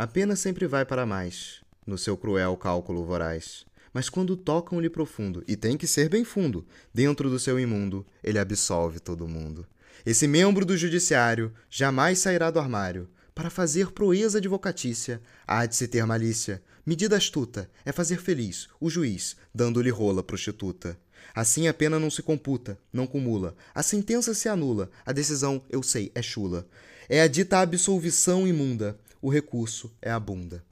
A pena sempre vai para mais, no seu cruel cálculo voraz. Mas quando tocam-lhe profundo, e tem que ser bem fundo, dentro do seu imundo, ele absolve todo mundo. Esse membro do judiciário jamais sairá do armário. Para fazer proeza advocatícia, há de se ter malícia. Medida astuta é fazer feliz o juiz, dando-lhe rola prostituta. Assim a pena não se computa, não cumula, a sentença se anula, a decisão, eu sei, é chula. É a dita absolvição imunda, o recurso é a bunda.